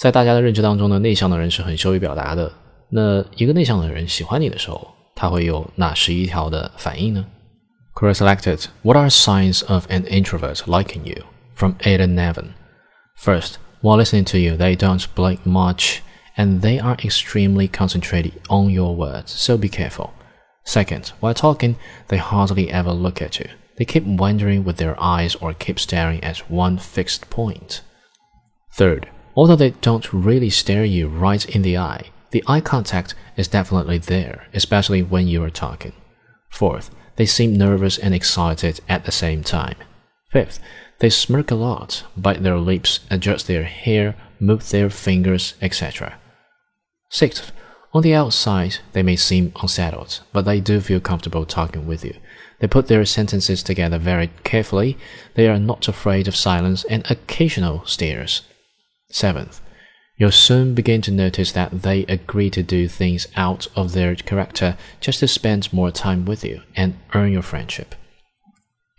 在大家的认知当中呢，内向的人是很羞于表达的。那一个内向的人喜欢你的时候，他会有哪十一条的反应呢？Quora selected What are signs of an introvert liking you from Ada Nevin? First, while listening to you, they don't blink much and they are extremely concentrated on your words, so be careful. Second, while talking, they hardly ever look at you. They keep wandering with their eyes or keep staring at one fixed point. Third, although they don't really stare you right in the eye, the eye contact is definitely there, especially when you are talking. Fourth, they seem nervous and excited at the same time. Fifth, they smirk a lot, bite their lips, adjust their hair, move their fingers, etc. Sixth, on the outside, they may seem unsettled, but they do feel comfortable talking with you. They put their sentences together very carefully. They are not afraid of silence and occasional stares. Seventh, you'll soon begin to notice that they agree to do things out of their character just to spend more time with you and earn your friendship.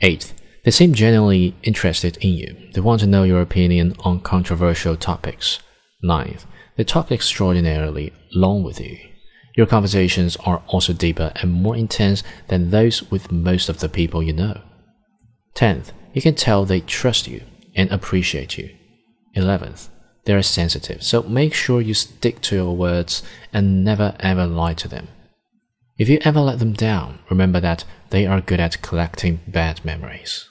Eighth, they seem genuinely interested in you. They want to know your opinion on controversial topics. Ninth, they talk extraordinarily long with you. Your conversations are also deeper and more intense than those with most of the people you know. 10th, you can tell they trust you and appreciate you. 11th, they're sensitive, so make sure you stick to your words and never ever lie to them. If you ever let them down, remember that they are good at collecting bad memories.